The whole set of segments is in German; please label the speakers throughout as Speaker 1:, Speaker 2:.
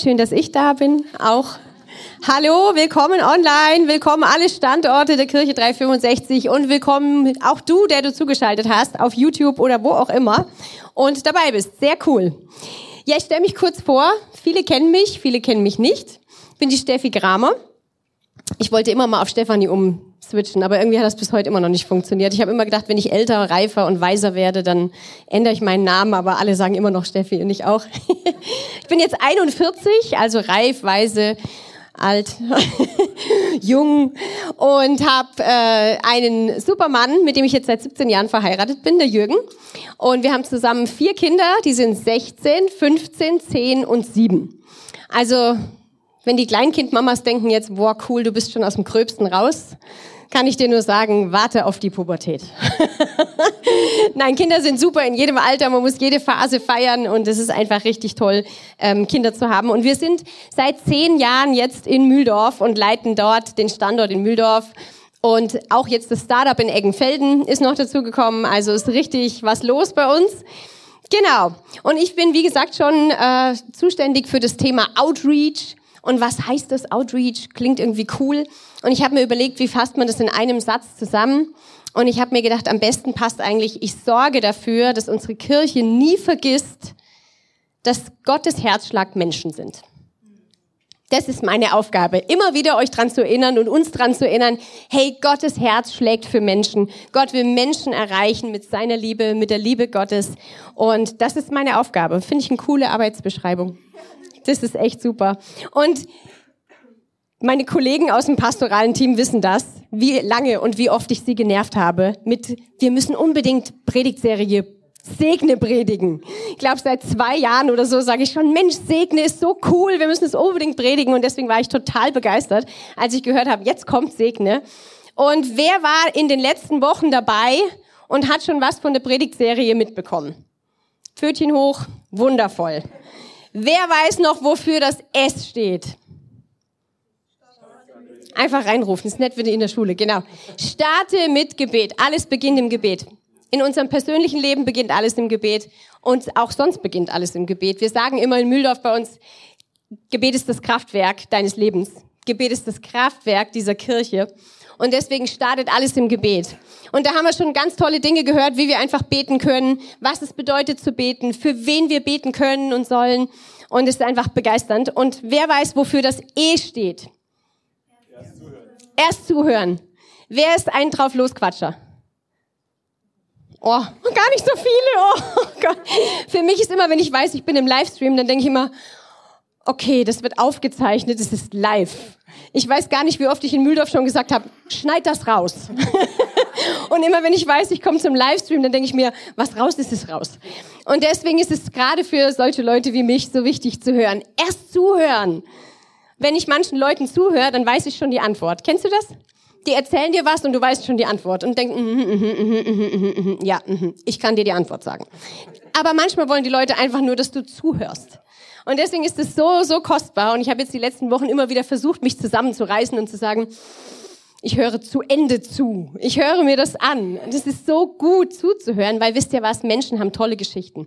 Speaker 1: Schön, dass ich da bin, auch. Hallo, willkommen online, willkommen alle Standorte der Kirche 365 und willkommen auch du, der du zugeschaltet hast, auf YouTube oder wo auch immer und dabei bist. Sehr cool. Ja, ich stelle mich kurz vor. Viele kennen mich, viele kennen mich nicht. Ich bin die Steffi Kramer. Ich wollte immer mal auf Stefanie um switchen, aber irgendwie hat das bis heute immer noch nicht funktioniert. Ich habe immer gedacht, wenn ich älter, reifer und weiser werde, dann ändere ich meinen Namen, aber alle sagen immer noch Steffi und ich auch. ich bin jetzt 41, also reif, weise, alt, jung und habe äh, einen Supermann, mit dem ich jetzt seit 17 Jahren verheiratet bin, der Jürgen. Und wir haben zusammen vier Kinder, die sind 16, 15, 10 und 7. Also wenn die Kleinkindmamas denken jetzt, boah, cool, du bist schon aus dem Gröbsten raus, kann ich dir nur sagen, warte auf die Pubertät. Nein, Kinder sind super in jedem Alter, man muss jede Phase feiern und es ist einfach richtig toll, ähm, Kinder zu haben. Und wir sind seit zehn Jahren jetzt in Mühldorf und leiten dort den Standort in Mühldorf. Und auch jetzt das Startup in Eggenfelden ist noch dazu gekommen. Also ist richtig was los bei uns. Genau. Und ich bin, wie gesagt, schon äh, zuständig für das Thema Outreach. Und was heißt das Outreach? Klingt irgendwie cool. Und ich habe mir überlegt, wie fasst man das in einem Satz zusammen? Und ich habe mir gedacht, am besten passt eigentlich, ich sorge dafür, dass unsere Kirche nie vergisst, dass Gottes Herzschlag Menschen sind. Das ist meine Aufgabe, immer wieder euch dran zu erinnern und uns dran zu erinnern, hey, Gottes Herz schlägt für Menschen. Gott will Menschen erreichen mit seiner Liebe, mit der Liebe Gottes. Und das ist meine Aufgabe. Finde ich eine coole Arbeitsbeschreibung. Das ist echt super. Und meine Kollegen aus dem pastoralen Team wissen das, wie lange und wie oft ich sie genervt habe mit, wir müssen unbedingt Predigtserie Segne predigen. Ich glaube, seit zwei Jahren oder so sage ich schon, Mensch, Segne ist so cool, wir müssen es unbedingt predigen. Und deswegen war ich total begeistert, als ich gehört habe, jetzt kommt Segne. Und wer war in den letzten Wochen dabei und hat schon was von der Predigtserie mitbekommen? Pfötchen hoch, wundervoll. Wer weiß noch, wofür das S steht? Einfach reinrufen, ist nett für die in der Schule, genau. Starte mit Gebet. Alles beginnt im Gebet. In unserem persönlichen Leben beginnt alles im Gebet und auch sonst beginnt alles im Gebet. Wir sagen immer in Mühldorf bei uns, Gebet ist das Kraftwerk deines Lebens. Gebet ist das Kraftwerk dieser Kirche. Und deswegen startet alles im Gebet. Und da haben wir schon ganz tolle Dinge gehört, wie wir einfach beten können, was es bedeutet zu beten, für wen wir beten können und sollen. Und es ist einfach begeisternd. Und wer weiß, wofür das E steht? Erst zuhören. Erst zuhören. Wer ist ein drauf losquatscher? Oh, gar nicht so viele. Oh Gott. Für mich ist immer, wenn ich weiß, ich bin im Livestream, dann denke ich immer, okay, das wird aufgezeichnet, es ist live. Ich weiß gar nicht, wie oft ich in Mühldorf schon gesagt habe, schneid das raus. und immer wenn ich weiß, ich komme zum Livestream, dann denke ich mir, was raus ist, ist raus. Und deswegen ist es gerade für solche Leute wie mich so wichtig zu hören. Erst zuhören. Wenn ich manchen Leuten zuhöre, dann weiß ich schon die Antwort. Kennst du das? Die erzählen dir was und du weißt schon die Antwort und denkst, mm, mm, mm, ja, ich kann dir die Antwort sagen. Aber manchmal wollen die Leute einfach nur, dass du zuhörst. Und deswegen ist es so, so kostbar. Und ich habe jetzt die letzten Wochen immer wieder versucht, mich zusammenzureißen und zu sagen, ich höre zu Ende zu. Ich höre mir das an. Das ist so gut zuzuhören, weil wisst ihr was, Menschen haben tolle Geschichten.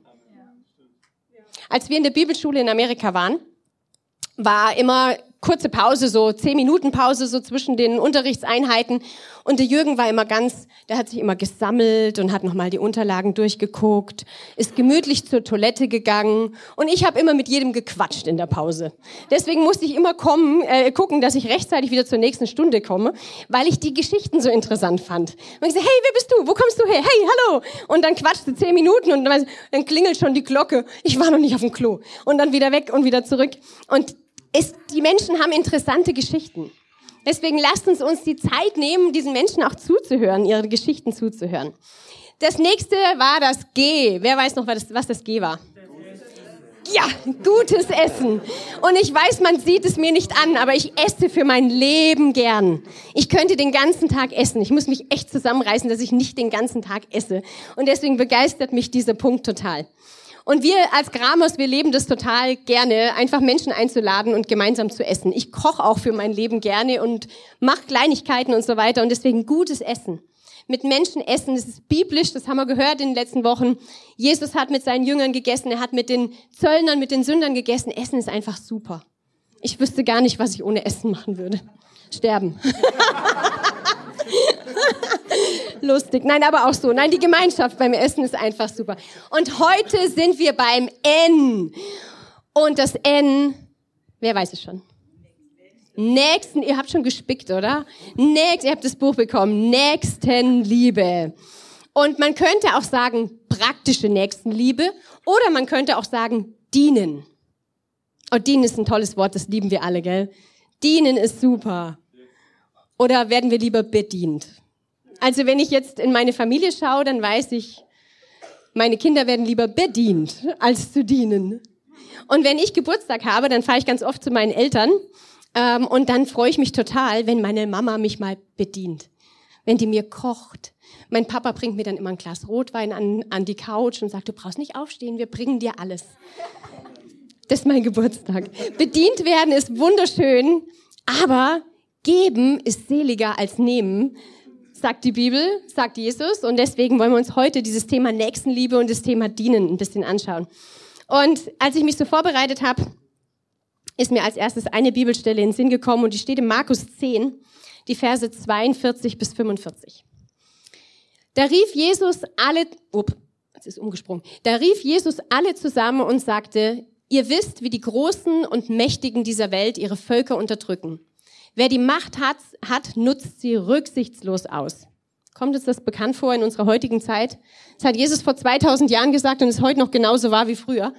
Speaker 1: Als wir in der Bibelschule in Amerika waren, war immer kurze Pause, so zehn Minuten Pause so zwischen den Unterrichtseinheiten. Und der Jürgen war immer ganz, der hat sich immer gesammelt und hat nochmal die Unterlagen durchgeguckt, ist gemütlich zur Toilette gegangen und ich habe immer mit jedem gequatscht in der Pause. Deswegen musste ich immer kommen, äh, gucken, dass ich rechtzeitig wieder zur nächsten Stunde komme, weil ich die Geschichten so interessant fand. Und ich so, hey, wer bist du? Wo kommst du her? Hey, hallo! Und dann quatschte zehn Minuten und dann klingelt schon die Glocke. Ich war noch nicht auf dem Klo. Und dann wieder weg und wieder zurück. Und ist, die Menschen haben interessante Geschichten. Deswegen lasst uns uns die Zeit nehmen, diesen Menschen auch zuzuhören, ihre Geschichten zuzuhören. Das nächste war das G. Wer weiß noch, was das, was das G war? Ja, gutes Essen. Und ich weiß, man sieht es mir nicht an, aber ich esse für mein Leben gern. Ich könnte den ganzen Tag essen. Ich muss mich echt zusammenreißen, dass ich nicht den ganzen Tag esse. Und deswegen begeistert mich dieser Punkt total. Und wir als Gramers, wir leben das total gerne, einfach Menschen einzuladen und gemeinsam zu essen. Ich koche auch für mein Leben gerne und mache Kleinigkeiten und so weiter und deswegen gutes Essen mit Menschen essen. Das ist biblisch, das haben wir gehört in den letzten Wochen. Jesus hat mit seinen Jüngern gegessen, er hat mit den Zöllnern, mit den Sündern gegessen. Essen ist einfach super. Ich wüsste gar nicht, was ich ohne Essen machen würde. Sterben. Lustig. Nein, aber auch so. Nein, die Gemeinschaft beim Essen ist einfach super. Und heute sind wir beim N. Und das N, wer weiß es schon? Nächsten, ihr habt schon gespickt, oder? Nächst, ihr habt das Buch bekommen. Nächstenliebe. Und man könnte auch sagen, praktische Nächstenliebe. Oder man könnte auch sagen, dienen. Und dienen ist ein tolles Wort, das lieben wir alle, gell? Dienen ist super. Oder werden wir lieber bedient? Also wenn ich jetzt in meine Familie schaue, dann weiß ich, meine Kinder werden lieber bedient, als zu dienen. Und wenn ich Geburtstag habe, dann fahre ich ganz oft zu meinen Eltern ähm, und dann freue ich mich total, wenn meine Mama mich mal bedient, wenn die mir kocht. Mein Papa bringt mir dann immer ein Glas Rotwein an, an die Couch und sagt, du brauchst nicht aufstehen, wir bringen dir alles. Das ist mein Geburtstag. Bedient werden ist wunderschön, aber geben ist seliger als nehmen, sagt die Bibel, sagt Jesus. Und deswegen wollen wir uns heute dieses Thema Nächstenliebe und das Thema Dienen ein bisschen anschauen. Und als ich mich so vorbereitet habe, ist mir als erstes eine Bibelstelle in den Sinn gekommen und die steht in Markus 10, die Verse 42 bis 45. Da rief Jesus alle, up, es ist umgesprungen, da rief Jesus alle zusammen und sagte, ihr wisst, wie die Großen und Mächtigen dieser Welt ihre Völker unterdrücken. Wer die Macht hat, hat, nutzt sie rücksichtslos aus. Kommt uns das bekannt vor in unserer heutigen Zeit? Das hat Jesus vor 2000 Jahren gesagt und ist heute noch genauso wahr wie früher.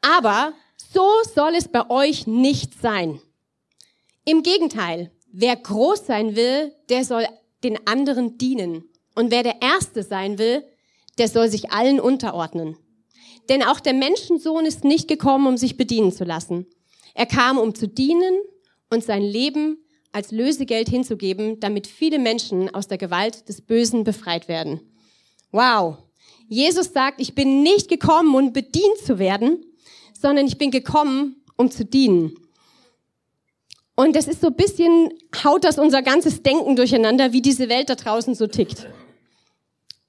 Speaker 1: Aber so soll es bei euch nicht sein. Im Gegenteil, wer groß sein will, der soll den anderen dienen. Und wer der Erste sein will, der soll sich allen unterordnen. Denn auch der Menschensohn ist nicht gekommen, um sich bedienen zu lassen. Er kam, um zu dienen und sein Leben als Lösegeld hinzugeben, damit viele Menschen aus der Gewalt des Bösen befreit werden. Wow. Jesus sagt, ich bin nicht gekommen, um bedient zu werden, sondern ich bin gekommen, um zu dienen. Und das ist so ein bisschen, haut das unser ganzes Denken durcheinander, wie diese Welt da draußen so tickt.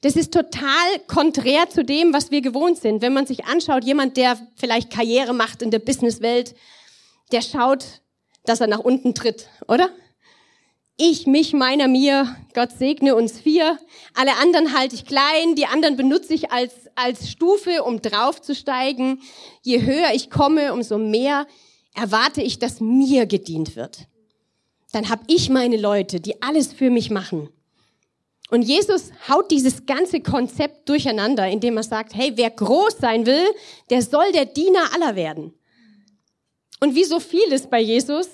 Speaker 1: Das ist total konträr zu dem, was wir gewohnt sind. Wenn man sich anschaut, jemand, der vielleicht Karriere macht in der Businesswelt, der schaut, dass er nach unten tritt, oder? Ich, mich, meiner, mir, Gott segne uns vier. Alle anderen halte ich klein, die anderen benutze ich als, als Stufe, um draufzusteigen. Je höher ich komme, umso mehr erwarte ich, dass mir gedient wird. Dann habe ich meine Leute, die alles für mich machen. Und Jesus haut dieses ganze Konzept durcheinander, indem er sagt, hey, wer groß sein will, der soll der Diener aller werden. Und wie so vieles bei Jesus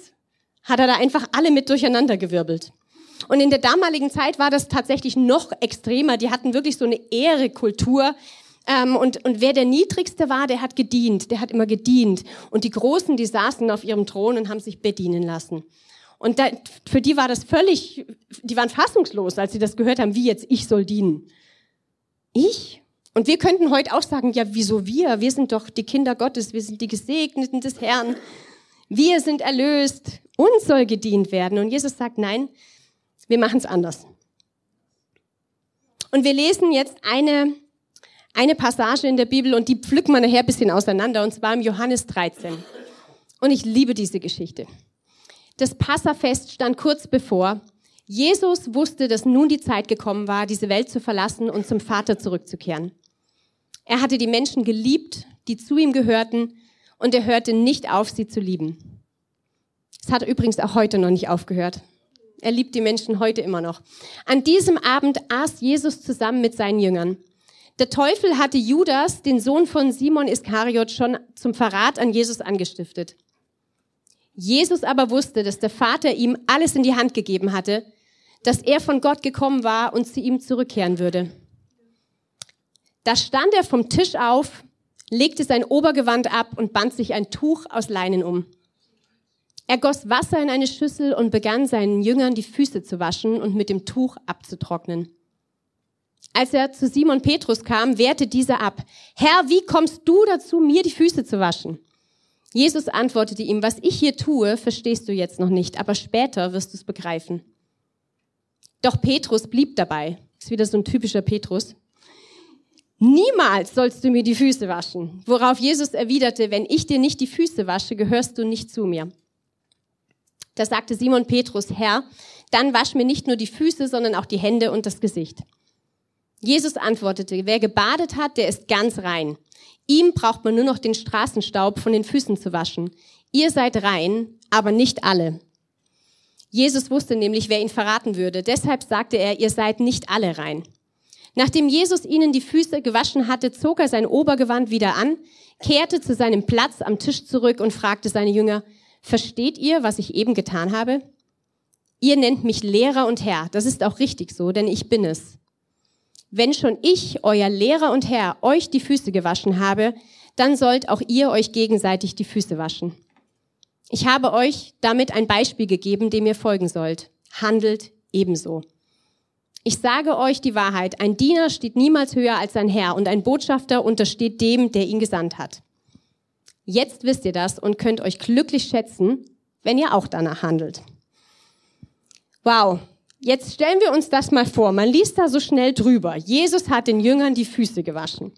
Speaker 1: hat er da einfach alle mit durcheinander gewirbelt. Und in der damaligen Zeit war das tatsächlich noch extremer. Die hatten wirklich so eine Ehrekultur. Ähm, und, und wer der Niedrigste war, der hat gedient, der hat immer gedient. Und die Großen, die saßen auf ihrem Thron und haben sich bedienen lassen. Und da, für die war das völlig, die waren fassungslos, als sie das gehört haben, wie jetzt ich soll dienen. Ich? Und wir könnten heute auch sagen, ja, wieso wir? Wir sind doch die Kinder Gottes, wir sind die Gesegneten des Herrn. Wir sind erlöst, uns soll gedient werden. Und Jesus sagt, nein, wir machen es anders. Und wir lesen jetzt eine, eine Passage in der Bibel und die pflücken wir nachher ein bisschen auseinander, und zwar im Johannes 13. Und ich liebe diese Geschichte. Das Passafest stand kurz bevor. Jesus wusste, dass nun die Zeit gekommen war, diese Welt zu verlassen und zum Vater zurückzukehren. Er hatte die Menschen geliebt, die zu ihm gehörten, und er hörte nicht auf, sie zu lieben. Es hat übrigens auch heute noch nicht aufgehört. Er liebt die Menschen heute immer noch. An diesem Abend aß Jesus zusammen mit seinen Jüngern. Der Teufel hatte Judas, den Sohn von Simon Iskariot, schon zum Verrat an Jesus angestiftet. Jesus aber wusste, dass der Vater ihm alles in die Hand gegeben hatte, dass er von Gott gekommen war und zu ihm zurückkehren würde. Da stand er vom Tisch auf, legte sein Obergewand ab und band sich ein Tuch aus Leinen um. Er goss Wasser in eine Schüssel und begann seinen Jüngern die Füße zu waschen und mit dem Tuch abzutrocknen. Als er zu Simon Petrus kam, wehrte dieser ab. Herr, wie kommst du dazu, mir die Füße zu waschen? Jesus antwortete ihm, was ich hier tue, verstehst du jetzt noch nicht, aber später wirst du es begreifen. Doch Petrus blieb dabei. Ist wieder so ein typischer Petrus. Niemals sollst du mir die Füße waschen. Worauf Jesus erwiderte, wenn ich dir nicht die Füße wasche, gehörst du nicht zu mir. Da sagte Simon Petrus, Herr, dann wasch mir nicht nur die Füße, sondern auch die Hände und das Gesicht. Jesus antwortete, wer gebadet hat, der ist ganz rein. Ihm braucht man nur noch den Straßenstaub von den Füßen zu waschen. Ihr seid rein, aber nicht alle. Jesus wusste nämlich, wer ihn verraten würde. Deshalb sagte er, ihr seid nicht alle rein. Nachdem Jesus ihnen die Füße gewaschen hatte, zog er sein Obergewand wieder an, kehrte zu seinem Platz am Tisch zurück und fragte seine Jünger, versteht ihr, was ich eben getan habe? Ihr nennt mich Lehrer und Herr. Das ist auch richtig so, denn ich bin es. Wenn schon ich, euer Lehrer und Herr, euch die Füße gewaschen habe, dann sollt auch ihr euch gegenseitig die Füße waschen. Ich habe euch damit ein Beispiel gegeben, dem ihr folgen sollt. Handelt ebenso. Ich sage euch die Wahrheit, ein Diener steht niemals höher als sein Herr und ein Botschafter untersteht dem, der ihn gesandt hat. Jetzt wisst ihr das und könnt euch glücklich schätzen, wenn ihr auch danach handelt. Wow, Jetzt stellen wir uns das mal vor. Man liest da so schnell drüber. Jesus hat den Jüngern die Füße gewaschen.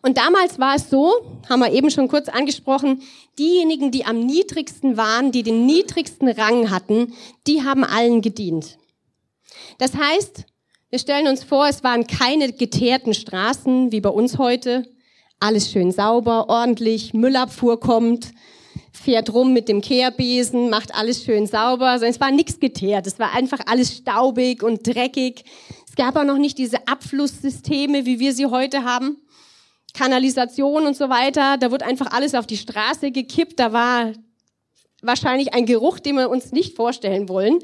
Speaker 1: Und damals war es so, haben wir eben schon kurz angesprochen, diejenigen, die am niedrigsten waren, die den niedrigsten Rang hatten, die haben allen gedient. Das heißt, wir stellen uns vor, es waren keine geteerten Straßen wie bei uns heute. Alles schön sauber, ordentlich, Müllabfuhr kommt, fährt rum mit dem Kehrbesen, macht alles schön sauber. Also es war nichts geteert. Es war einfach alles staubig und dreckig. Es gab auch noch nicht diese Abflusssysteme, wie wir sie heute haben. Kanalisation und so weiter. Da wurde einfach alles auf die Straße gekippt. Da war wahrscheinlich ein Geruch, den wir uns nicht vorstellen wollen.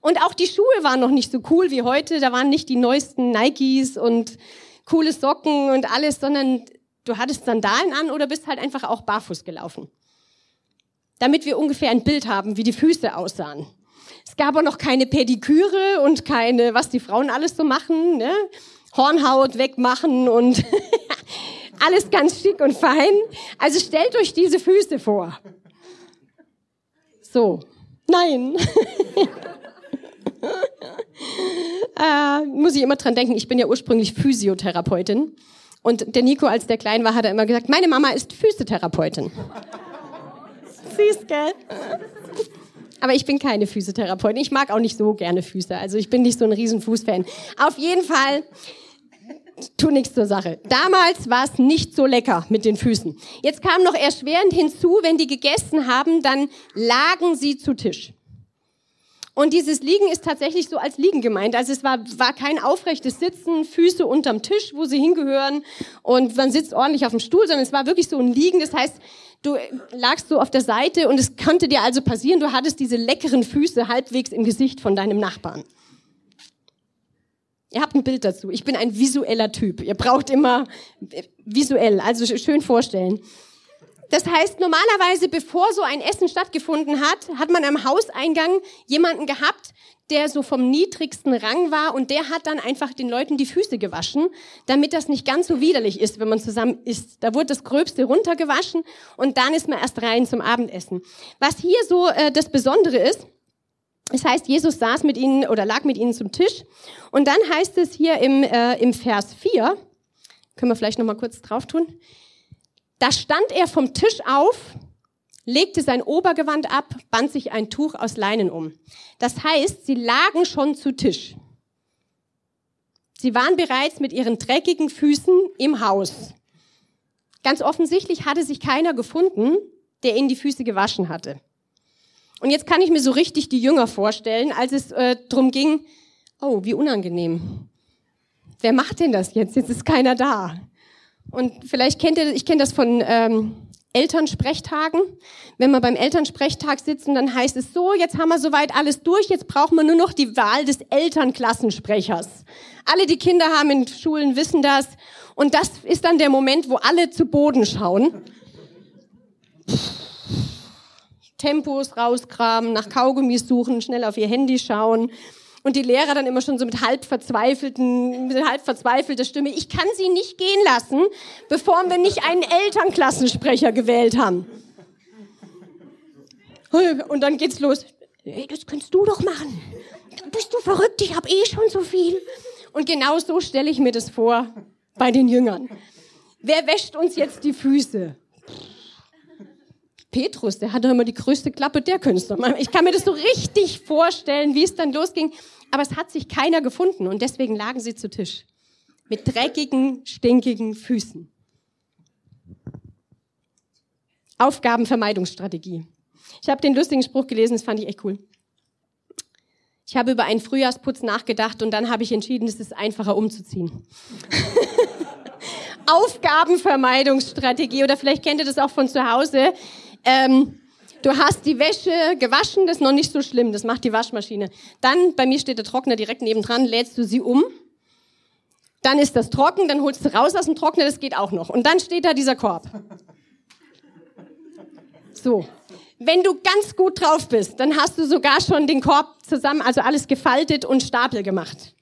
Speaker 1: Und auch die Schuhe waren noch nicht so cool wie heute. Da waren nicht die neuesten Nikes und coole Socken und alles, sondern du hattest Sandalen an oder bist halt einfach auch barfuß gelaufen damit wir ungefähr ein Bild haben, wie die Füße aussahen. Es gab auch noch keine Pediküre und keine, was die Frauen alles so machen, ne? Hornhaut wegmachen und alles ganz schick und fein. Also stellt euch diese Füße vor. So. Nein. äh, muss ich immer dran denken, ich bin ja ursprünglich Physiotherapeutin. Und der Nico, als der klein war, hat er immer gesagt, meine Mama ist Physiotherapeutin süß, gell? Aber ich bin keine Physiotherapeutin. Ich mag auch nicht so gerne Füße. Also ich bin nicht so ein riesen Fußfan. Auf jeden Fall, tu nichts zur Sache. Damals war es nicht so lecker mit den Füßen. Jetzt kam noch erschwerend hinzu, wenn die gegessen haben, dann lagen sie zu Tisch. Und dieses Liegen ist tatsächlich so als Liegen gemeint. Also es war, war kein aufrechtes Sitzen, Füße unterm Tisch, wo sie hingehören und man sitzt ordentlich auf dem Stuhl, sondern es war wirklich so ein Liegen. Das heißt, du lagst so auf der Seite und es konnte dir also passieren, du hattest diese leckeren Füße halbwegs im Gesicht von deinem Nachbarn. Ihr habt ein Bild dazu. Ich bin ein visueller Typ. Ihr braucht immer visuell, also schön vorstellen. Das heißt, normalerweise, bevor so ein Essen stattgefunden hat, hat man am Hauseingang jemanden gehabt, der so vom niedrigsten Rang war und der hat dann einfach den Leuten die Füße gewaschen, damit das nicht ganz so widerlich ist, wenn man zusammen isst. Da wurde das Gröbste runtergewaschen und dann ist man erst rein zum Abendessen. Was hier so äh, das Besondere ist, das heißt, Jesus saß mit ihnen oder lag mit ihnen zum Tisch und dann heißt es hier im, äh, im Vers 4, können wir vielleicht nochmal kurz drauf tun, da stand er vom Tisch auf, legte sein Obergewand ab, band sich ein Tuch aus Leinen um. Das heißt, sie lagen schon zu Tisch. Sie waren bereits mit ihren dreckigen Füßen im Haus. Ganz offensichtlich hatte sich keiner gefunden, der ihnen die Füße gewaschen hatte. Und jetzt kann ich mir so richtig die Jünger vorstellen, als es äh, drum ging, oh, wie unangenehm. Wer macht denn das jetzt? Jetzt ist keiner da. Und vielleicht kennt ihr, ich kenne das von ähm, Elternsprechtagen. Wenn wir beim Elternsprechtag sitzen, dann heißt es so, jetzt haben wir soweit alles durch, jetzt brauchen wir nur noch die Wahl des Elternklassensprechers. Alle die Kinder haben in Schulen wissen das. Und das ist dann der Moment, wo alle zu Boden schauen. Tempos rauskramen, nach Kaugummis suchen, schnell auf ihr Handy schauen. Und die Lehrer dann immer schon so mit halb verzweifelten, mit halb verzweifelter Stimme, ich kann sie nicht gehen lassen, bevor wir nicht einen Elternklassensprecher gewählt haben. Und dann geht's los. Hey, das kannst du doch machen. Bist du verrückt? Ich habe eh schon so viel. Und genau so stelle ich mir das vor bei den Jüngern. Wer wäscht uns jetzt die Füße? Petrus, der hatte immer die größte Klappe, der Künstler. Ich kann mir das so richtig vorstellen, wie es dann losging. Aber es hat sich keiner gefunden und deswegen lagen sie zu Tisch. Mit dreckigen, stinkigen Füßen. Aufgabenvermeidungsstrategie. Ich habe den lustigen Spruch gelesen, das fand ich echt cool. Ich habe über einen Frühjahrsputz nachgedacht und dann habe ich entschieden, es ist einfacher umzuziehen. Aufgabenvermeidungsstrategie oder vielleicht kennt ihr das auch von zu Hause. Ähm, du hast die Wäsche gewaschen, das ist noch nicht so schlimm, das macht die Waschmaschine. Dann, bei mir steht der Trockner direkt nebendran, lädst du sie um. Dann ist das trocken, dann holst du raus aus dem Trockner, das geht auch noch. Und dann steht da dieser Korb. So. Wenn du ganz gut drauf bist, dann hast du sogar schon den Korb zusammen, also alles gefaltet und Stapel gemacht.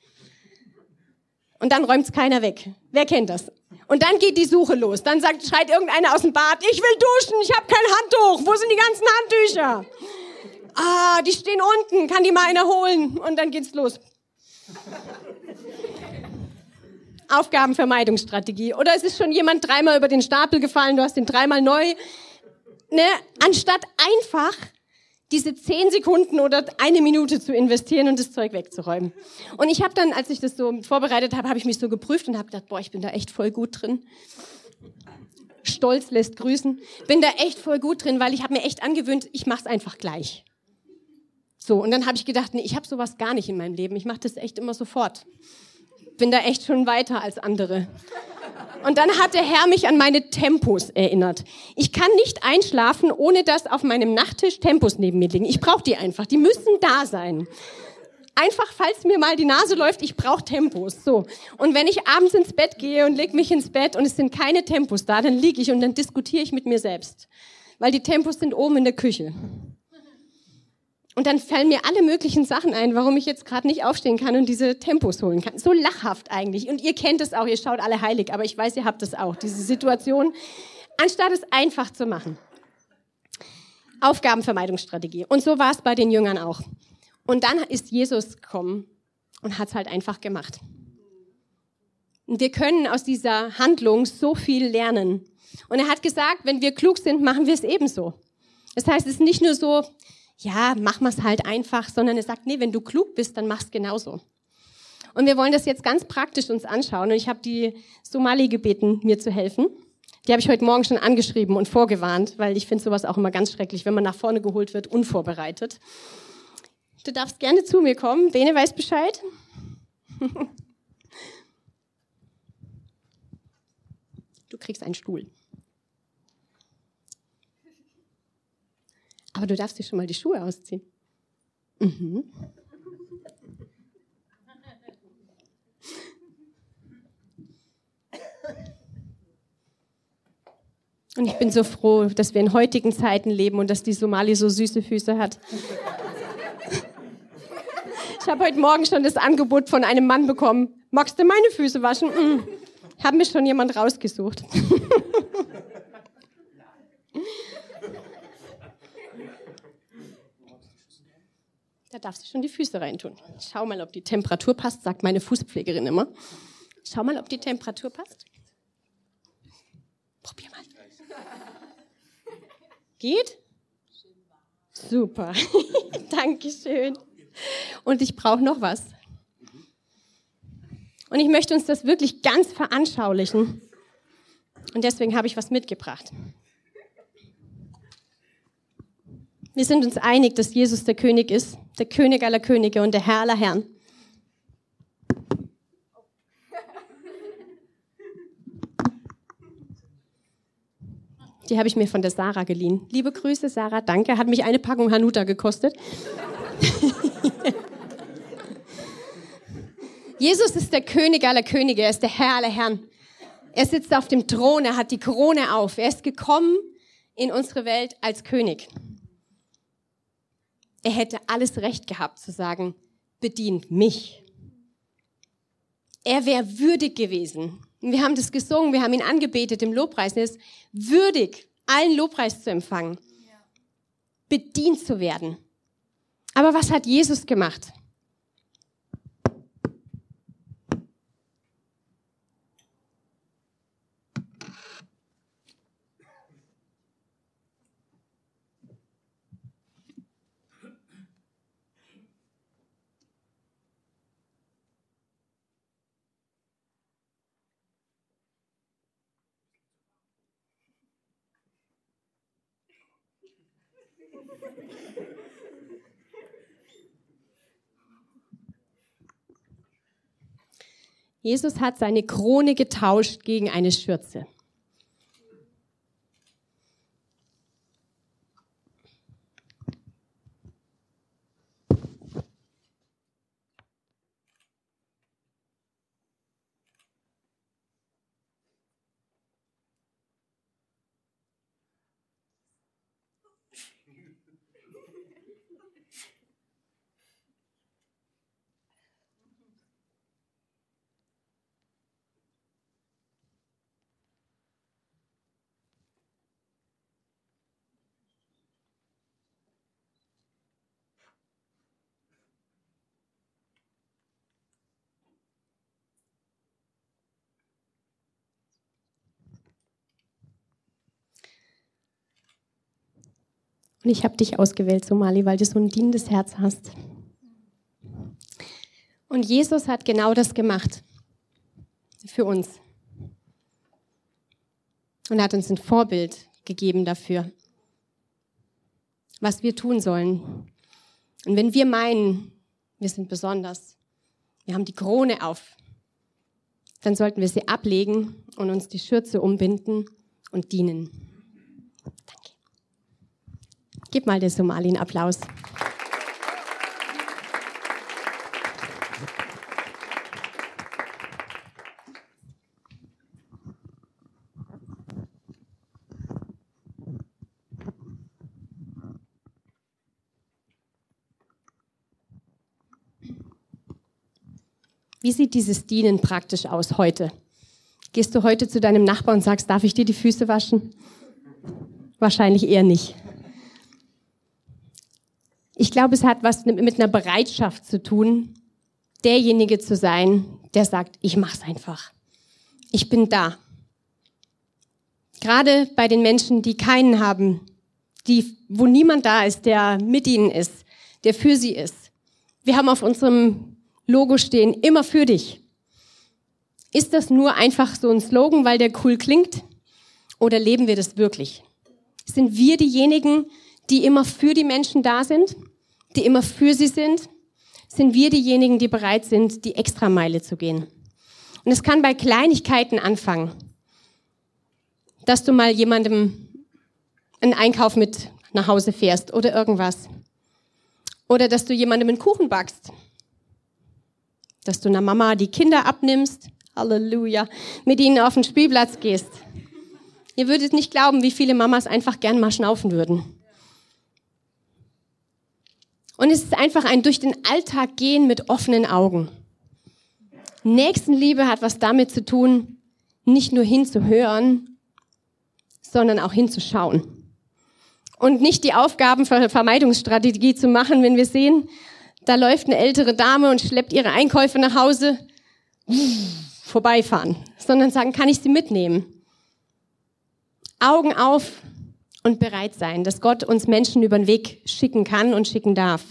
Speaker 1: Und dann räumt's keiner weg. Wer kennt das? Und dann geht die Suche los. Dann sagt, schreit irgendeiner aus dem Bad, ich will duschen, ich habe kein Handtuch. Wo sind die ganzen Handtücher? Ah, die stehen unten, kann die mal einer holen? Und dann geht's los. Aufgabenvermeidungsstrategie. Oder es ist schon jemand dreimal über den Stapel gefallen, du hast ihn dreimal neu ne, anstatt einfach diese zehn Sekunden oder eine Minute zu investieren und das Zeug wegzuräumen. Und ich habe dann, als ich das so vorbereitet habe, habe ich mich so geprüft und habe gedacht, boah, ich bin da echt voll gut drin. Stolz lässt grüßen. Bin da echt voll gut drin, weil ich habe mir echt angewöhnt, ich mache es einfach gleich. So, und dann habe ich gedacht, nee, ich habe sowas gar nicht in meinem Leben. Ich mache das echt immer sofort. Bin da echt schon weiter als andere. Und dann hat der Herr mich an meine Tempos erinnert. Ich kann nicht einschlafen, ohne dass auf meinem Nachttisch Tempos neben mir liegen. Ich brauche die einfach. Die müssen da sein. Einfach, falls mir mal die Nase läuft, ich brauche Tempos. So. Und wenn ich abends ins Bett gehe und leg mich ins Bett und es sind keine Tempos da, dann liege ich und dann diskutiere ich mit mir selbst. Weil die Tempos sind oben in der Küche. Und dann fallen mir alle möglichen Sachen ein, warum ich jetzt gerade nicht aufstehen kann und diese Tempos holen kann. So lachhaft eigentlich. Und ihr kennt es auch, ihr schaut alle heilig, aber ich weiß, ihr habt es auch, diese Situation, anstatt es einfach zu machen. Aufgabenvermeidungsstrategie. Und so war es bei den Jüngern auch. Und dann ist Jesus gekommen und hat es halt einfach gemacht. Und wir können aus dieser Handlung so viel lernen. Und er hat gesagt, wenn wir klug sind, machen wir es ebenso. Das heißt, es ist nicht nur so, ja, mach mal's halt einfach, sondern er sagt, nee, wenn du klug bist, dann mach's genauso. Und wir wollen das jetzt ganz praktisch uns anschauen. Und ich habe die Somali gebeten, mir zu helfen. Die habe ich heute Morgen schon angeschrieben und vorgewarnt, weil ich finde sowas auch immer ganz schrecklich, wenn man nach vorne geholt wird, unvorbereitet. Du darfst gerne zu mir kommen. Bene weiß Bescheid. Du kriegst einen Stuhl. Aber du darfst dir schon mal die Schuhe ausziehen. Mhm. Und ich bin so froh, dass wir in heutigen Zeiten leben und dass die Somali so süße Füße hat. Ich habe heute Morgen schon das Angebot von einem Mann bekommen. Magst du meine Füße waschen? Mhm. Haben mir schon jemand rausgesucht. Da darfst du schon die Füße reintun. Schau mal, ob die Temperatur passt, sagt meine Fußpflegerin immer. Schau mal, ob die Temperatur passt. Probier mal. Geht? Super. Dankeschön. Und ich brauche noch was. Und ich möchte uns das wirklich ganz veranschaulichen. Und deswegen habe ich was mitgebracht. Wir sind uns einig, dass Jesus der König ist, der König aller Könige und der Herr aller Herren. Die habe ich mir von der Sarah geliehen. Liebe Grüße, Sarah, danke. Hat mich eine Packung Hanuta gekostet. Jesus ist der König aller Könige, er ist der Herr aller Herren. Er sitzt auf dem Thron, er hat die Krone auf. Er ist gekommen in unsere Welt als König. Er hätte alles Recht gehabt zu sagen, bedient mich. Er wäre würdig gewesen. Wir haben das gesungen, wir haben ihn angebetet im Lobpreis. Er ist würdig, allen Lobpreis zu empfangen, bedient zu werden. Aber was hat Jesus gemacht? Jesus hat seine Krone getauscht gegen eine Schürze. Und ich habe dich ausgewählt, Somali, weil du so ein dienendes Herz hast. Und Jesus hat genau das gemacht für uns. Und er hat uns ein Vorbild gegeben dafür, was wir tun sollen. Und wenn wir meinen, wir sind besonders, wir haben die Krone auf, dann sollten wir sie ablegen und uns die Schürze umbinden und dienen. Gib mal der Somali einen Applaus. Wie sieht dieses Dienen praktisch aus heute? Gehst du heute zu deinem Nachbarn und sagst, darf ich dir die Füße waschen? Wahrscheinlich eher nicht. Ich glaube, es hat was mit einer Bereitschaft zu tun, derjenige zu sein, der sagt, ich mach's einfach. Ich bin da. Gerade bei den Menschen, die keinen haben, die, wo niemand da ist, der mit ihnen ist, der für sie ist. Wir haben auf unserem Logo stehen, immer für dich. Ist das nur einfach so ein Slogan, weil der cool klingt? Oder leben wir das wirklich? Sind wir diejenigen, die immer für die Menschen da sind, die immer für sie sind, sind wir diejenigen, die bereit sind, die Extrameile zu gehen. Und es kann bei Kleinigkeiten anfangen, dass du mal jemandem einen Einkauf mit nach Hause fährst oder irgendwas. Oder dass du jemandem einen Kuchen backst. Dass du einer Mama die Kinder abnimmst, Halleluja, mit ihnen auf den Spielplatz gehst. Ihr würdet nicht glauben, wie viele Mamas einfach gern mal schnaufen würden. Und es ist einfach ein durch den Alltag gehen mit offenen Augen. Nächstenliebe hat was damit zu tun, nicht nur hinzuhören, sondern auch hinzuschauen. Und nicht die Aufgabenvermeidungsstrategie zu machen, wenn wir sehen, da läuft eine ältere Dame und schleppt ihre Einkäufe nach Hause, vorbeifahren, sondern sagen, kann ich sie mitnehmen? Augen auf, und bereit sein, dass Gott uns Menschen über den Weg schicken kann und schicken darf.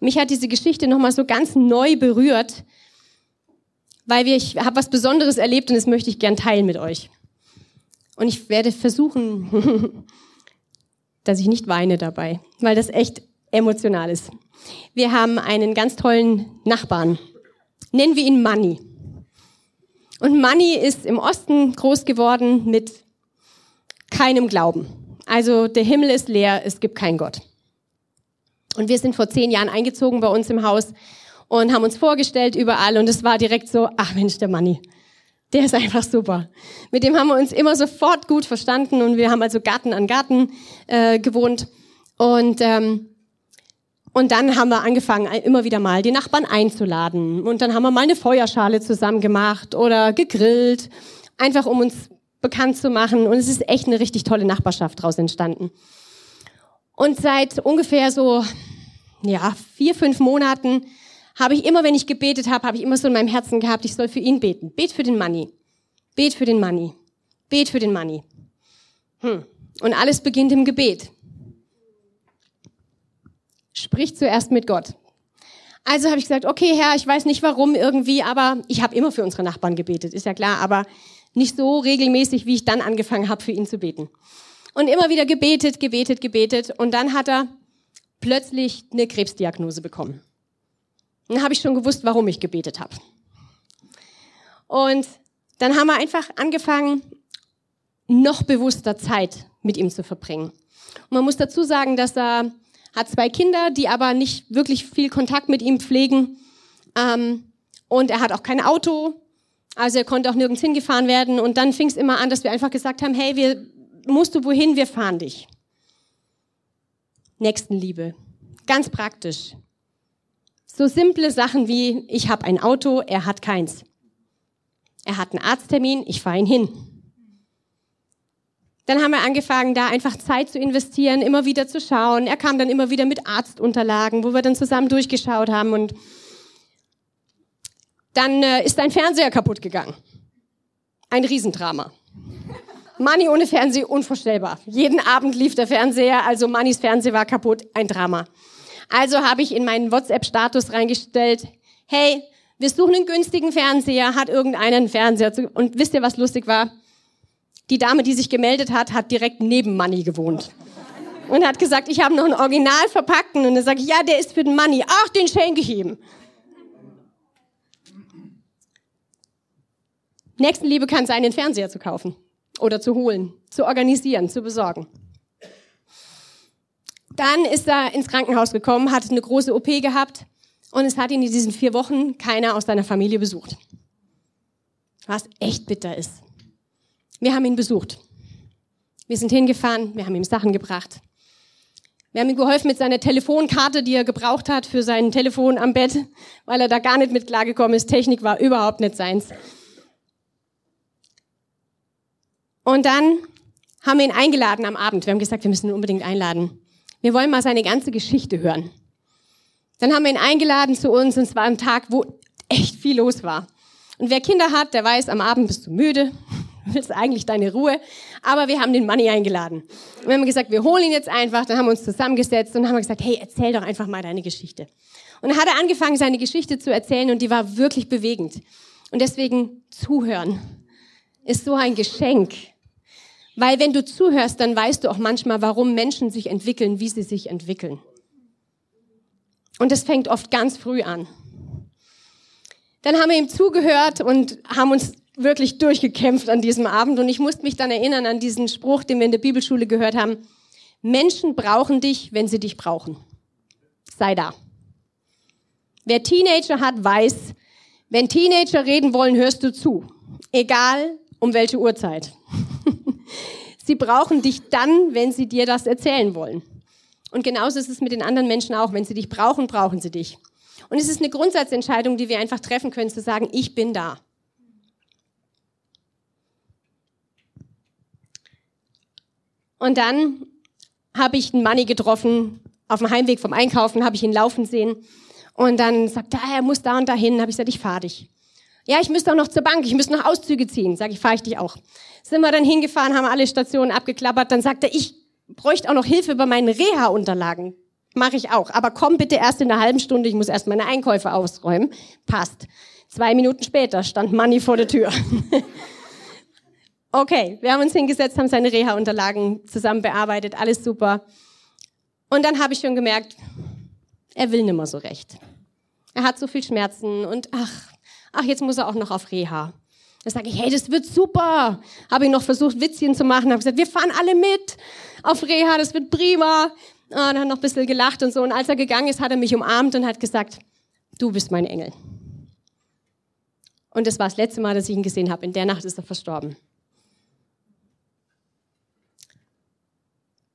Speaker 1: Mich hat diese Geschichte nochmal so ganz neu berührt, weil wir, ich habe was Besonderes erlebt und das möchte ich gern teilen mit euch. Und ich werde versuchen, dass ich nicht weine dabei, weil das echt emotional ist. Wir haben einen ganz tollen Nachbarn. Nennen wir ihn Manny. Und Manny ist im Osten groß geworden mit keinem Glauben. Also der Himmel ist leer, es gibt keinen Gott. Und wir sind vor zehn Jahren eingezogen bei uns im Haus und haben uns vorgestellt überall und es war direkt so, ach Mensch, der Manni, Der ist einfach super. Mit dem haben wir uns immer sofort gut verstanden und wir haben also Garten an Garten äh, gewohnt. Und, ähm, und dann haben wir angefangen, immer wieder mal die Nachbarn einzuladen. Und dann haben wir mal eine Feuerschale zusammen gemacht oder gegrillt, einfach um uns bekannt zu machen. Und es ist echt eine richtig tolle Nachbarschaft daraus entstanden. Und seit ungefähr so, ja, vier, fünf Monaten habe ich immer, wenn ich gebetet habe, habe ich immer so in meinem Herzen gehabt, ich soll für ihn beten. Bet für den Money. Bet für den Money. Bet für den Money. Hm. Und alles beginnt im Gebet. Sprich zuerst mit Gott. Also habe ich gesagt, okay, Herr, ich weiß nicht warum irgendwie, aber ich habe immer für unsere Nachbarn gebetet, ist ja klar, aber nicht so regelmäßig, wie ich dann angefangen habe, für ihn zu beten. Und immer wieder gebetet, gebetet, gebetet. Und dann hat er plötzlich eine Krebsdiagnose bekommen. Dann habe ich schon gewusst, warum ich gebetet habe. Und dann haben wir einfach angefangen, noch bewusster Zeit mit ihm zu verbringen. Und man muss dazu sagen, dass er hat zwei Kinder, die aber nicht wirklich viel Kontakt mit ihm pflegen. Ähm, und er hat auch kein Auto, also er konnte auch nirgends hingefahren werden. Und dann fing es immer an, dass wir einfach gesagt haben, hey, wir, musst du wohin, wir fahren dich. Nächstenliebe. Ganz praktisch. So simple Sachen wie, ich habe ein Auto, er hat keins. Er hat einen Arzttermin, ich fahre ihn hin. Dann haben wir angefangen, da einfach Zeit zu investieren, immer wieder zu schauen. Er kam dann immer wieder mit Arztunterlagen, wo wir dann zusammen durchgeschaut haben und dann äh, ist ein Fernseher kaputt gegangen. Ein Riesendrama. Money ohne Fernseher unvorstellbar. Jeden Abend lief der Fernseher, also Mannys Fernseher war kaputt, ein Drama. Also habe ich in meinen WhatsApp-Status reingestellt, hey, wir suchen einen günstigen Fernseher, hat irgendeinen Fernseher. Und wisst ihr, was lustig war? Die Dame, die sich gemeldet hat, hat direkt neben Money gewohnt. Und hat gesagt, ich habe noch einen Original verpackten. Und dann sage ich, ja, der ist für den Money. Ach, den schenke ich ihm. Nächstenliebe kann sein, den Fernseher zu kaufen oder zu holen, zu organisieren, zu besorgen. Dann ist er ins Krankenhaus gekommen, hat eine große OP gehabt und es hat ihn in diesen vier Wochen keiner aus seiner Familie besucht. Was echt bitter ist. Wir haben ihn besucht. Wir sind hingefahren, wir haben ihm Sachen gebracht. Wir haben ihm geholfen mit seiner Telefonkarte, die er gebraucht hat für sein Telefon am Bett, weil er da gar nicht mit klargekommen ist. Technik war überhaupt nicht seins. Und dann haben wir ihn eingeladen am Abend. Wir haben gesagt, wir müssen ihn unbedingt einladen. Wir wollen mal seine ganze Geschichte hören. Dann haben wir ihn eingeladen zu uns und es war ein Tag, wo echt viel los war. Und wer Kinder hat, der weiß, am Abend bist du müde, willst eigentlich deine Ruhe. Aber wir haben den Manni eingeladen. Und wir haben gesagt, wir holen ihn jetzt einfach. Dann haben wir uns zusammengesetzt und haben gesagt, hey, erzähl doch einfach mal deine Geschichte. Und dann hat er angefangen, seine Geschichte zu erzählen und die war wirklich bewegend. Und deswegen zuhören ist so ein Geschenk. Weil wenn du zuhörst, dann weißt du auch manchmal, warum Menschen sich entwickeln, wie sie sich entwickeln. Und das fängt oft ganz früh an. Dann haben wir ihm zugehört und haben uns wirklich durchgekämpft an diesem Abend. Und ich musste mich dann erinnern an diesen Spruch, den wir in der Bibelschule gehört haben. Menschen brauchen dich, wenn sie dich brauchen. Sei da. Wer Teenager hat, weiß, wenn Teenager reden wollen, hörst du zu. Egal um welche Uhrzeit. Sie brauchen dich dann, wenn sie dir das erzählen wollen. Und genauso ist es mit den anderen Menschen auch. Wenn sie dich brauchen, brauchen sie dich. Und es ist eine Grundsatzentscheidung, die wir einfach treffen können, zu sagen, ich bin da. Und dann habe ich einen Manni getroffen, auf dem Heimweg vom Einkaufen habe ich ihn laufen sehen. Und dann sagt er, ah, er muss da und dahin. Habe ich gesagt, ich fahre dich. Ja, ich müsste auch noch zur Bank, ich müsste noch Auszüge ziehen. Sag ich, fahre ich dich auch. Sind wir dann hingefahren, haben alle Stationen abgeklappert. Dann sagt er, ich bräuchte auch noch Hilfe bei meinen Reha-Unterlagen. Mache ich auch. Aber komm bitte erst in einer halben Stunde, ich muss erst meine Einkäufe ausräumen. Passt. Zwei Minuten später stand Manni vor der Tür. okay, wir haben uns hingesetzt, haben seine Reha-Unterlagen zusammen bearbeitet, alles super. Und dann habe ich schon gemerkt, er will nimmer so recht. Er hat so viel Schmerzen und ach, ach, jetzt muss er auch noch auf Reha. Da sage ich, hey, das wird super. Habe ich noch versucht, Witzchen zu machen. Habe gesagt, wir fahren alle mit auf Reha, das wird prima. Und dann hat noch ein bisschen gelacht und so. Und als er gegangen ist, hat er mich umarmt und hat gesagt, du bist mein Engel. Und das war das letzte Mal, dass ich ihn gesehen habe. In der Nacht ist er verstorben.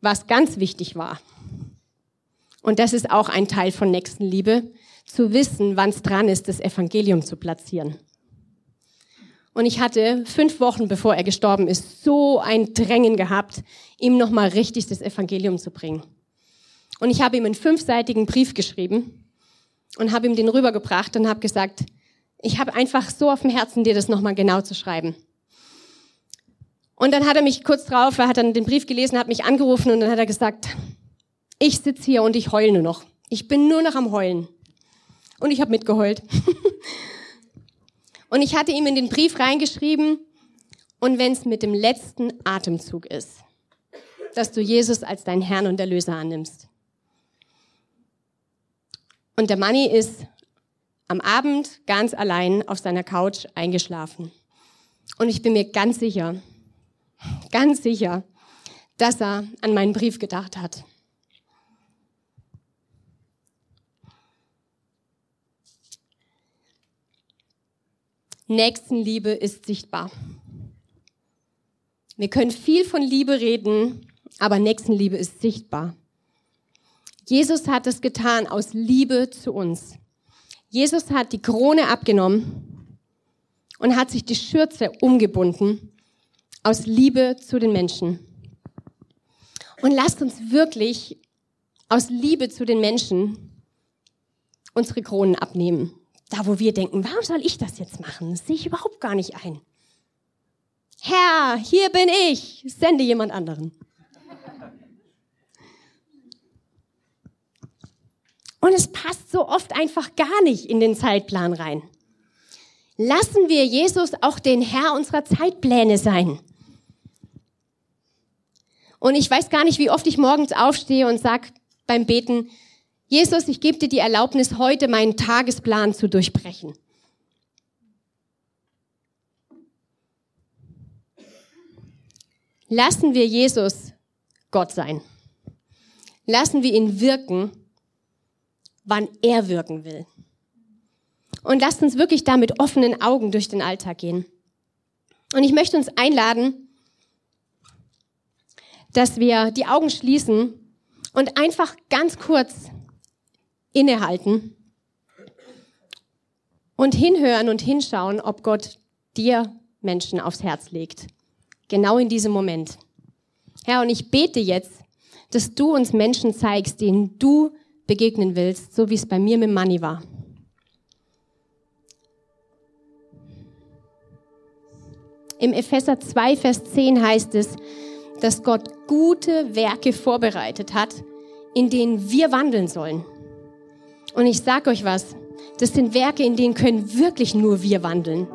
Speaker 1: Was ganz wichtig war, und das ist auch ein Teil von Nächstenliebe, zu wissen, wann es dran ist, das Evangelium zu platzieren. Und ich hatte fünf Wochen, bevor er gestorben ist, so ein Drängen gehabt, ihm nochmal richtig das Evangelium zu bringen. Und ich habe ihm einen fünfseitigen Brief geschrieben und habe ihm den rübergebracht und habe gesagt, ich habe einfach so auf dem Herzen, dir das nochmal genau zu schreiben. Und dann hat er mich kurz drauf, er hat dann den Brief gelesen, hat mich angerufen und dann hat er gesagt, ich sitze hier und ich heule nur noch. Ich bin nur noch am Heulen. Und ich habe mitgeheult. und ich hatte ihm in den Brief reingeschrieben, und wenn es mit dem letzten Atemzug ist, dass du Jesus als dein Herrn und Erlöser annimmst. Und der Manni ist am Abend ganz allein auf seiner Couch eingeschlafen. Und ich bin mir ganz sicher, ganz sicher, dass er an meinen Brief gedacht hat. Nächstenliebe ist sichtbar. Wir können viel von Liebe reden, aber Nächstenliebe ist sichtbar. Jesus hat es getan aus Liebe zu uns. Jesus hat die Krone abgenommen und hat sich die Schürze umgebunden aus Liebe zu den Menschen. Und lasst uns wirklich aus Liebe zu den Menschen unsere Kronen abnehmen. Da, wo wir denken, warum soll ich das jetzt machen? Das sehe ich überhaupt gar nicht ein. Herr, hier bin ich, sende jemand anderen. Und es passt so oft einfach gar nicht in den Zeitplan rein. Lassen wir Jesus auch den Herr unserer Zeitpläne sein. Und ich weiß gar nicht, wie oft ich morgens aufstehe und sag beim Beten, Jesus, ich gebe dir die Erlaubnis, heute meinen Tagesplan zu durchbrechen. Lassen wir Jesus Gott sein. Lassen wir ihn wirken, wann er wirken will. Und lasst uns wirklich da mit offenen Augen durch den Alltag gehen. Und ich möchte uns einladen, dass wir die Augen schließen und einfach ganz kurz innehalten und hinhören und hinschauen, ob Gott dir Menschen aufs Herz legt. Genau in diesem Moment. Herr, und ich bete jetzt, dass du uns Menschen zeigst, denen du begegnen willst, so wie es bei mir mit Money war. Im Epheser 2, Vers 10 heißt es, dass Gott gute Werke vorbereitet hat, in denen wir wandeln sollen. Und ich sage euch was, das sind Werke, in denen können wirklich nur wir wandeln.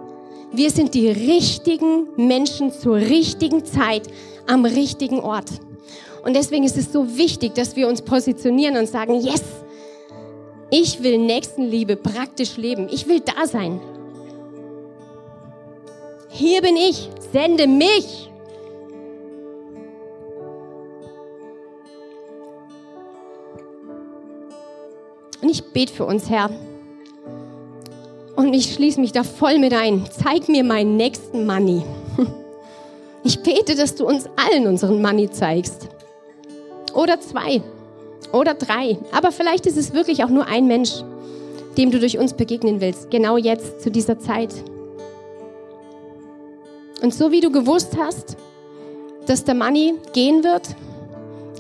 Speaker 1: Wir sind die richtigen Menschen zur richtigen Zeit am richtigen Ort. Und deswegen ist es so wichtig, dass wir uns positionieren und sagen, yes, ich will Nächstenliebe praktisch leben. Ich will da sein. Hier bin ich, sende mich. Ich bete für uns, Herr. Und ich schließe mich da voll mit ein. Zeig mir meinen nächsten Money. Ich bete, dass du uns allen unseren Money zeigst. Oder zwei. Oder drei. Aber vielleicht ist es wirklich auch nur ein Mensch, dem du durch uns begegnen willst. Genau jetzt, zu dieser Zeit. Und so wie du gewusst hast, dass der Money gehen wird,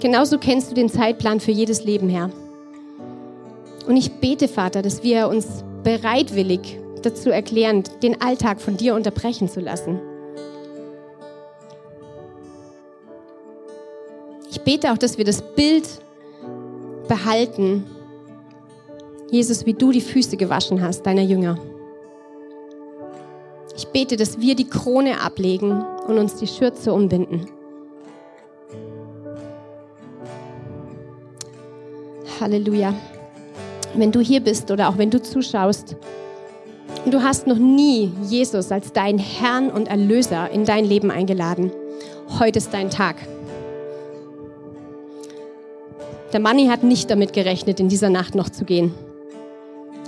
Speaker 1: genauso kennst du den Zeitplan für jedes Leben, Herr. Und ich bete, Vater, dass wir uns bereitwillig dazu erklären, den Alltag von dir unterbrechen zu lassen. Ich bete auch, dass wir das Bild behalten, Jesus, wie du die Füße gewaschen hast, deiner Jünger. Ich bete, dass wir die Krone ablegen und uns die Schürze umbinden. Halleluja wenn du hier bist oder auch wenn du zuschaust und du hast noch nie Jesus als deinen Herrn und Erlöser in dein Leben eingeladen, heute ist dein Tag. Der Manni hat nicht damit gerechnet, in dieser Nacht noch zu gehen.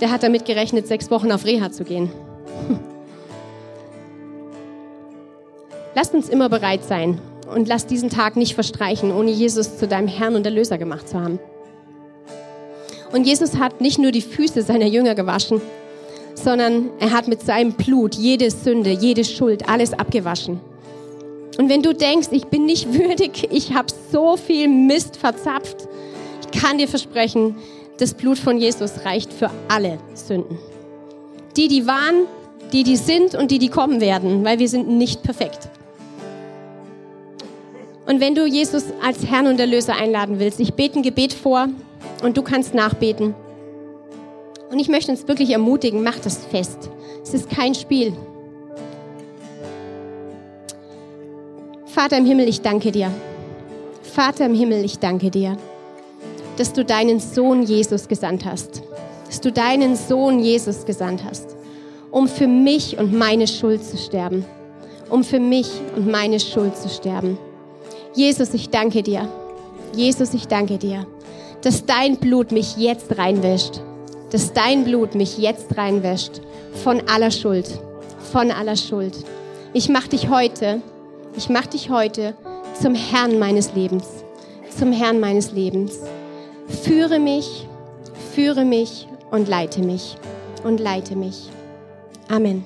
Speaker 1: Der hat damit gerechnet, sechs Wochen auf Reha zu gehen. Lasst uns immer bereit sein und lass diesen Tag nicht verstreichen, ohne Jesus zu deinem Herrn und Erlöser gemacht zu haben. Und Jesus hat nicht nur die Füße seiner Jünger gewaschen, sondern er hat mit seinem Blut jede Sünde, jede Schuld, alles abgewaschen. Und wenn du denkst, ich bin nicht würdig, ich habe so viel Mist verzapft, ich kann dir versprechen, das Blut von Jesus reicht für alle Sünden. Die, die waren, die, die sind und die, die kommen werden, weil wir sind nicht perfekt. Und wenn du Jesus als Herrn und Erlöser einladen willst, ich bete ein Gebet vor und du kannst nachbeten. Und ich möchte uns wirklich ermutigen, mach das fest. Es ist kein Spiel. Vater im Himmel, ich danke dir. Vater im Himmel, ich danke dir, dass du deinen Sohn Jesus gesandt hast. Dass du deinen Sohn Jesus gesandt hast, um für mich und meine Schuld zu sterben. Um für mich und meine Schuld zu sterben. Jesus, ich danke dir. Jesus, ich danke dir, dass dein Blut mich jetzt reinwäscht dass dein Blut mich jetzt reinwäscht von aller Schuld, von aller Schuld. Ich mach dich heute, ich mach dich heute zum Herrn meines Lebens, zum Herrn meines Lebens. Führe mich, führe mich und leite mich und leite mich. Amen.